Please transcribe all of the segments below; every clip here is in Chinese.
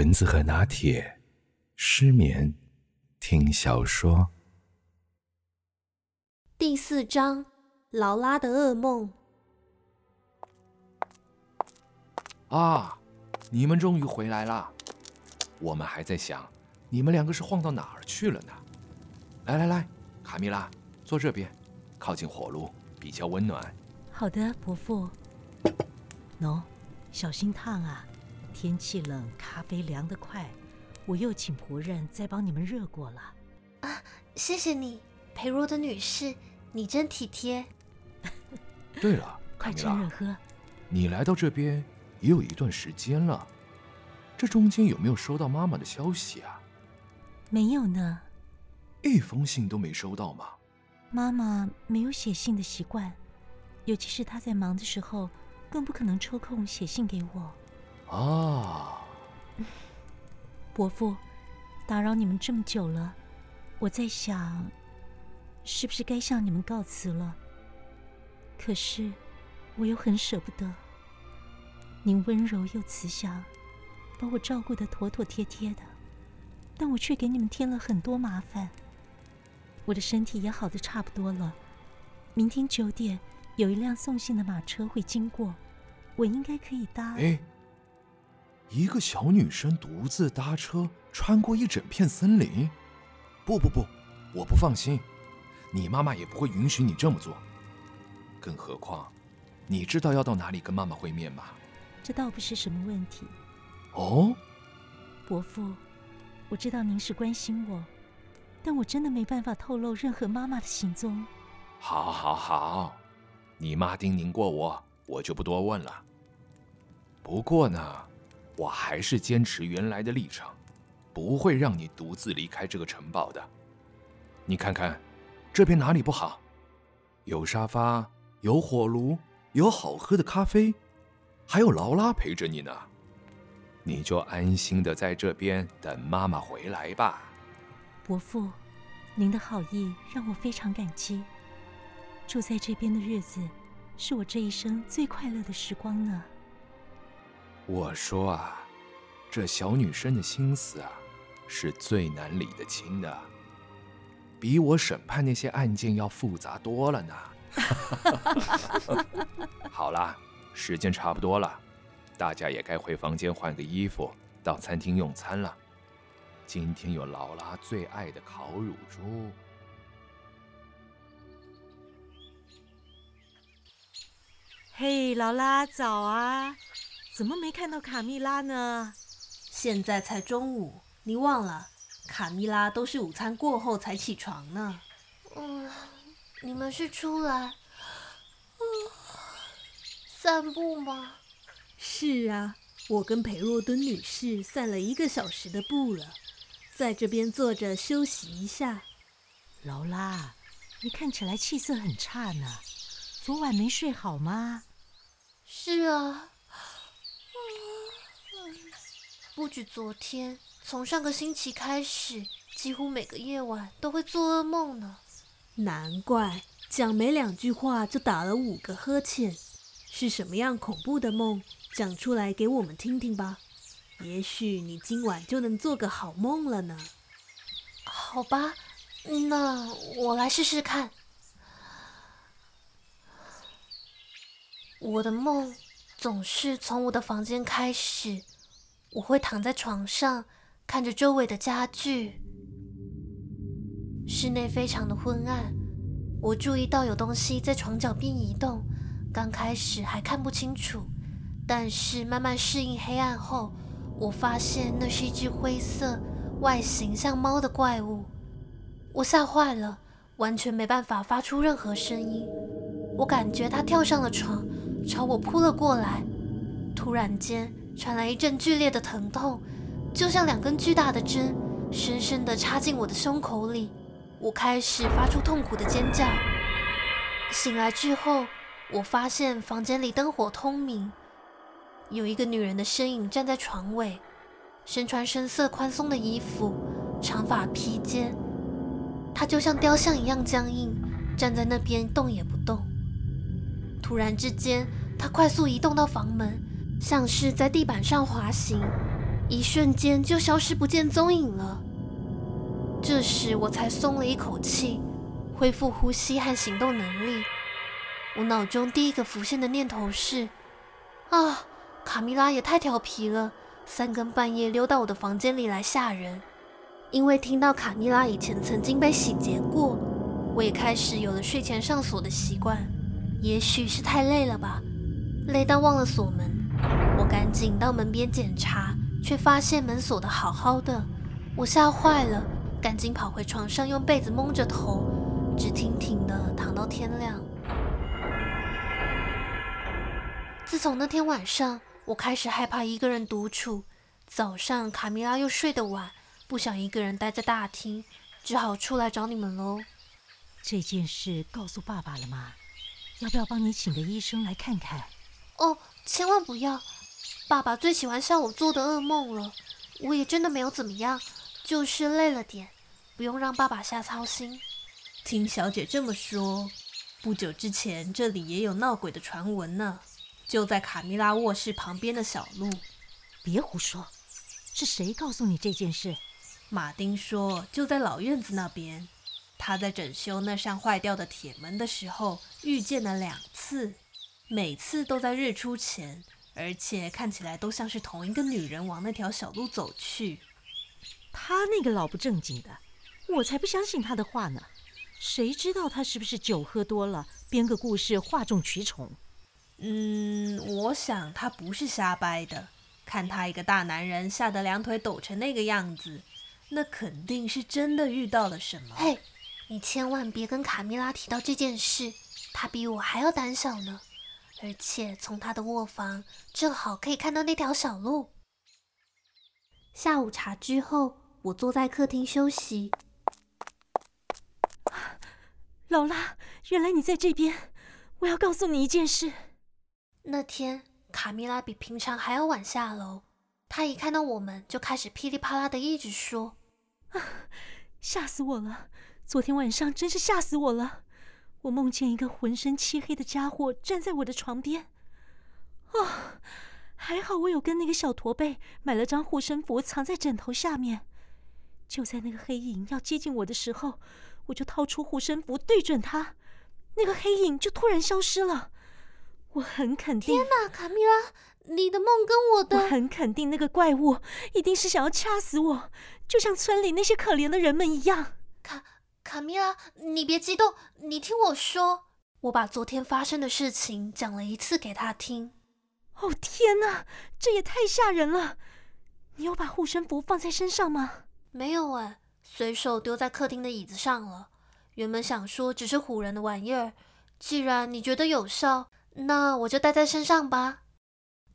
蚊子和拿铁，失眠听小说。第四章，劳拉的噩梦。啊，你们终于回来了！我们还在想，你们两个是晃到哪儿去了呢？来来来，卡米拉，坐这边，靠近火炉，比较温暖。好的，伯父。喏，小心烫啊！天气冷，咖啡凉得快。我又请仆人再帮你们热过了。啊，谢谢你，裴若的女士，你真体贴。对了，快趁热喝。你来到这边也有一段时间了，这中间有没有收到妈妈的消息啊？没有呢，一封信都没收到吗？妈妈没有写信的习惯。尤其是她在忙的时候，更不可能抽空写信给我。啊，伯父，打扰你们这么久了，我在想，是不是该向你们告辞了？可是，我又很舍不得。您温柔又慈祥，把我照顾得妥妥帖帖的，但我却给你们添了很多麻烦。我的身体也好的差不多了，明天九点。有一辆送信的马车会经过，我应该可以搭。哎，一个小女生独自搭车穿过一整片森林？不不不，我不放心。你妈妈也不会允许你这么做。更何况，你知道要到哪里跟妈妈会面吗？这倒不是什么问题。哦，伯父，我知道您是关心我，但我真的没办法透露任何妈妈的行踪。好，好，好。你妈叮咛过我，我就不多问了。不过呢，我还是坚持原来的立场，不会让你独自离开这个城堡的。你看看，这边哪里不好？有沙发，有火炉，有好喝的咖啡，还有劳拉陪着你呢。你就安心的在这边等妈妈回来吧。伯父，您的好意让我非常感激。住在这边的日子，是我这一生最快乐的时光呢。我说啊，这小女生的心思啊，是最难理得清的，比我审判那些案件要复杂多了呢。好了，时间差不多了，大家也该回房间换个衣服，到餐厅用餐了。今天有劳拉最爱的烤乳猪。嘿，劳拉，早啊！怎么没看到卡蜜拉呢？现在才中午，你忘了？卡蜜拉都是午餐过后才起床呢。嗯，你们是出来，嗯，散步吗？是啊，我跟裴若敦女士散了一个小时的步了，在这边坐着休息一下。劳拉，你看起来气色很差呢，昨晚没睡好吗？是啊，不止昨天，从上个星期开始，几乎每个夜晚都会做噩梦呢。难怪讲没两句话就打了五个呵欠，是什么样恐怖的梦？讲出来给我们听听吧，也许你今晚就能做个好梦了呢。好吧，那我来试试看。我的梦总是从我的房间开始，我会躺在床上，看着周围的家具。室内非常的昏暗，我注意到有东西在床脚边移动。刚开始还看不清楚，但是慢慢适应黑暗后，我发现那是一只灰色、外形像猫的怪物。我吓坏了，完全没办法发出任何声音。我感觉它跳上了床。朝我扑了过来，突然间传来一阵剧烈的疼痛，就像两根巨大的针，深深地插进我的胸口里。我开始发出痛苦的尖叫。醒来之后，我发现房间里灯火通明，有一个女人的身影站在床尾，身穿深色宽松的衣服，长发披肩，她就像雕像一样僵硬，站在那边动也不动。突然之间，他快速移动到房门，像是在地板上滑行。一瞬间就消失不见踪影了。这时我才松了一口气，恢复呼吸和行动能力。我脑中第一个浮现的念头是：啊，卡蜜拉也太调皮了，三更半夜溜到我的房间里来吓人。因为听到卡蜜拉以前曾经被洗劫过，我也开始有了睡前上锁的习惯。也许是太累了吧，累到忘了锁门。我赶紧到门边检查，却发现门锁得好好的。我吓坏了，赶紧跑回床上，用被子蒙着头，直挺挺的躺到天亮。自从那天晚上，我开始害怕一个人独处。早上卡米拉又睡得晚，不想一个人待在大厅，只好出来找你们喽。这件事告诉爸爸了吗？要不要帮你请个医生来看看？哦，千万不要！爸爸最喜欢笑我做的噩梦了。我也真的没有怎么样，就是累了点，不用让爸爸瞎操心。听小姐这么说，不久之前这里也有闹鬼的传闻呢。就在卡蜜拉卧室旁边的小路，别胡说！是谁告诉你这件事？马丁说，就在老院子那边，他在整修那扇坏掉的铁门的时候遇见了两次，每次都在日出前，而且看起来都像是同一个女人往那条小路走去。他那个老不正经的，我才不相信他的话呢！谁知道他是不是酒喝多了，编个故事哗众取宠？嗯，我想他不是瞎掰的。看他一个大男人吓得两腿抖成那个样子，那肯定是真的遇到了什么。嘿，你千万别跟卡蜜拉提到这件事，他比我还要胆小呢。而且从他的卧房正好可以看到那条小路。下午茶之后，我坐在客厅休息。劳拉，原来你在这边，我要告诉你一件事。那天卡蜜拉比平常还要晚下楼，她一看到我们就开始噼里啪啦的一直说：“啊，吓死我了！昨天晚上真是吓死我了！我梦见一个浑身漆黑的家伙站在我的床边。哦，还好我有跟那个小驼背买了张护身符藏在枕头下面。就在那个黑影要接近我的时候，我就掏出护身符对准他，那个黑影就突然消失了。”我很肯定。天哪，卡米拉，你的梦跟我的……我很肯定，那个怪物一定是想要掐死我，就像村里那些可怜的人们一样。卡卡米拉，你别激动，你听我说。我把昨天发生的事情讲了一次给他听。哦天哪，这也太吓人了！你有把护身符放在身上吗？没有哎，随手丢在客厅的椅子上了。原本想说只是唬人的玩意儿，既然你觉得有效。那我就带在身上吧。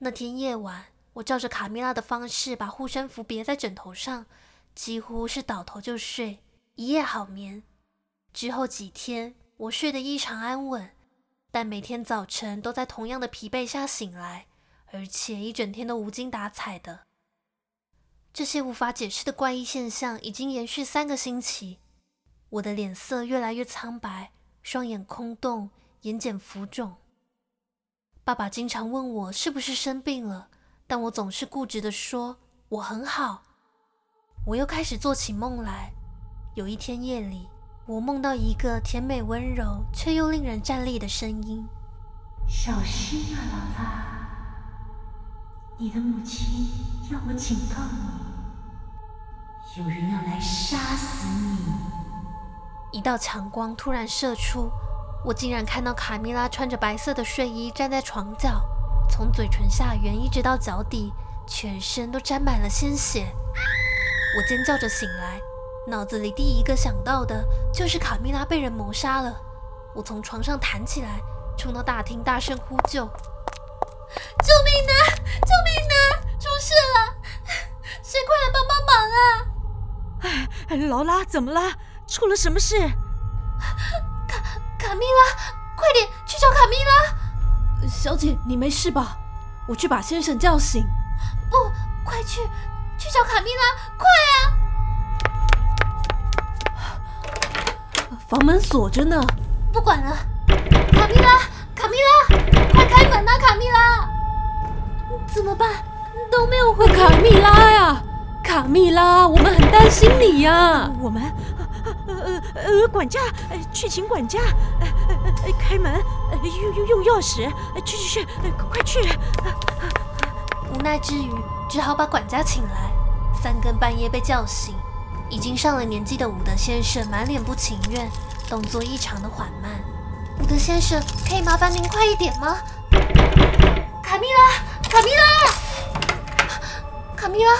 那天夜晚，我照着卡米拉的方式把护身符别在枕头上，几乎是倒头就睡，一夜好眠。之后几天，我睡得异常安稳，但每天早晨都在同样的疲惫下醒来，而且一整天都无精打采的。这些无法解释的怪异现象已经延续三个星期，我的脸色越来越苍白，双眼空洞，眼睑浮肿。爸爸经常问我是不是生病了，但我总是固执地说我很好。我又开始做起梦来。有一天夜里，我梦到一个甜美温柔却又令人战栗的声音：“小心啊，老大！你的母亲要我警告你，有人要来杀死你。”一道强光突然射出。我竟然看到卡蜜拉穿着白色的睡衣站在床角，从嘴唇下缘一直到脚底，全身都沾满了鲜血。我尖叫着醒来，脑子里第一个想到的就是卡蜜拉被人谋杀了。我从床上弹起来，冲到大厅，大声呼救：“救命啊！救命啊！出事了！谁快来帮帮忙啊！”哎，劳拉，怎么了？出了什么事？卡卡蜜拉，快点去找卡蜜拉！小姐，你没事吧？我去把先生叫醒。不，快去，去找卡蜜拉，快啊！房门锁着呢。不管了，卡蜜拉，卡蜜拉，快开门啊！卡蜜拉，怎么办？都没有回卡蜜拉呀！卡蜜拉，我们很担心你呀、啊。我们，呃呃呃，管家，去请管家，呃呃，开门，用用用钥匙，去去去，快去！无奈之余，只好把管家请来。三更半夜被叫醒，已经上了年纪的伍德先生满脸不情愿，动作异常的缓慢。伍德先生，可以麻烦您快一点吗？卡蜜拉，卡蜜拉，卡蜜拉，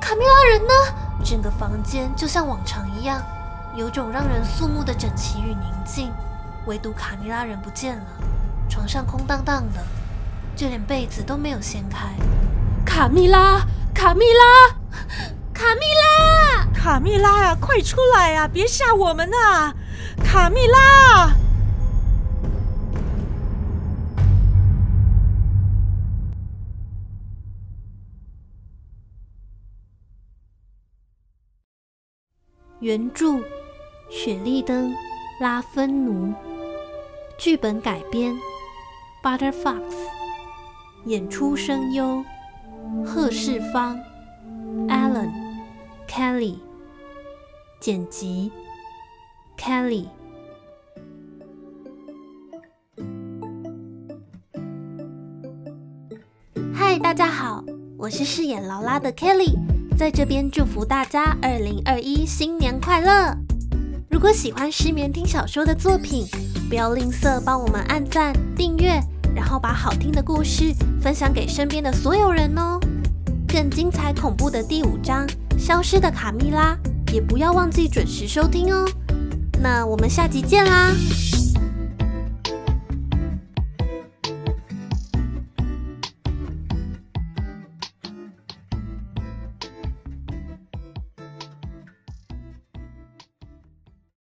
卡蜜拉人呢？整个房间就像往常一样，有种让人肃穆的整齐与宁静，唯独卡蜜拉人不见了。床上空荡荡的，就连被子都没有掀开。卡蜜拉，卡蜜拉，卡蜜拉，卡蜜拉呀，快出来呀！别吓我们啊！卡蜜拉。原著：雪莉灯·拉芬奴，剧本改编：Butter Fox，演出声优：贺世芳、Kelly，剪辑：Kelly。嗨，大家好，我是饰演劳拉的 Kelly。在这边祝福大家二零二一新年快乐！如果喜欢失眠听小说的作品，不要吝啬帮我们按赞、订阅，然后把好听的故事分享给身边的所有人哦。更精彩恐怖的第五章《消失的卡蜜拉》，也不要忘记准时收听哦。那我们下集见啦！